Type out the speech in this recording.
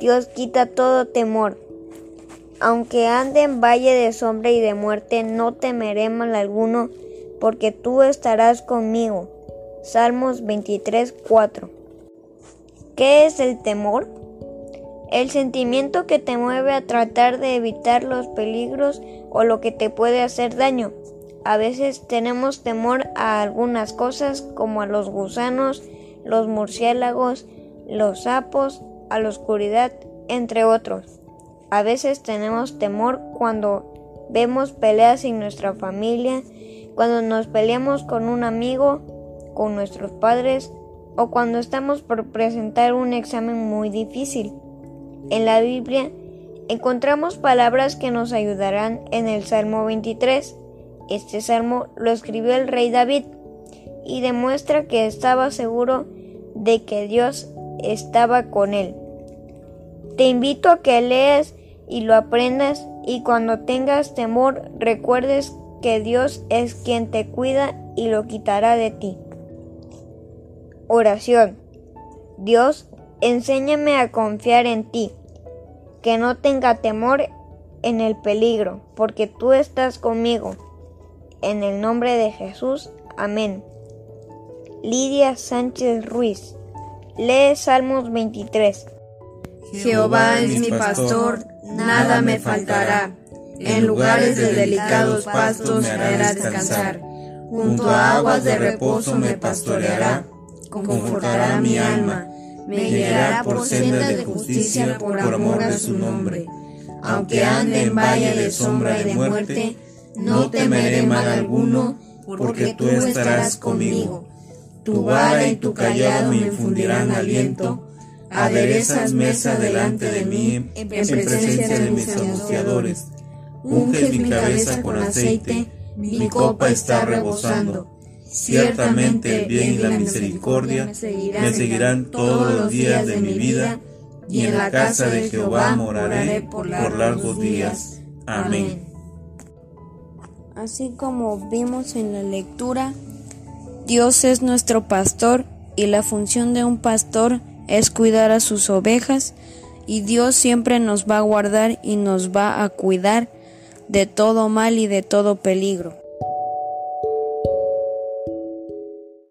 Dios quita todo temor. Aunque ande en valle de sombra y de muerte, no temeré mal alguno, porque tú estarás conmigo. Salmos 23, 4. ¿Qué es el temor? El sentimiento que te mueve a tratar de evitar los peligros o lo que te puede hacer daño. A veces tenemos temor a algunas cosas como a los gusanos, los murciélagos, los sapos, a la oscuridad, entre otros. A veces tenemos temor cuando vemos peleas en nuestra familia, cuando nos peleamos con un amigo, con nuestros padres o cuando estamos por presentar un examen muy difícil. En la Biblia encontramos palabras que nos ayudarán en el Salmo 23. Este salmo lo escribió el rey David y demuestra que estaba seguro de que Dios estaba con él. Te invito a que leas y lo aprendas y cuando tengas temor recuerdes que Dios es quien te cuida y lo quitará de ti. Oración. Dios, enséñame a confiar en ti, que no tenga temor en el peligro, porque tú estás conmigo. En el nombre de Jesús. Amén. Lidia Sánchez Ruiz. Lee Salmos 23. Jehová es mi pastor, nada me faltará. En lugares de delicados pastos me hará descansar. Junto a aguas de reposo me pastoreará. Confortará mi alma. Me guiará por sendas de justicia por amor a su nombre. Aunque ande en valle de sombra y de muerte, no temeré mal alguno, porque tú estarás conmigo tu vara y tu callado me infundirán aliento. Aderezas mesa delante de mí en presencia de mis angustiadores. Unges mi cabeza con aceite, mi copa está rebosando. Ciertamente el bien y la misericordia me seguirán todos los días de mi vida, y en la casa de Jehová moraré por largos días. Amén. Así como vimos en la lectura, Dios es nuestro pastor y la función de un pastor es cuidar a sus ovejas y Dios siempre nos va a guardar y nos va a cuidar de todo mal y de todo peligro.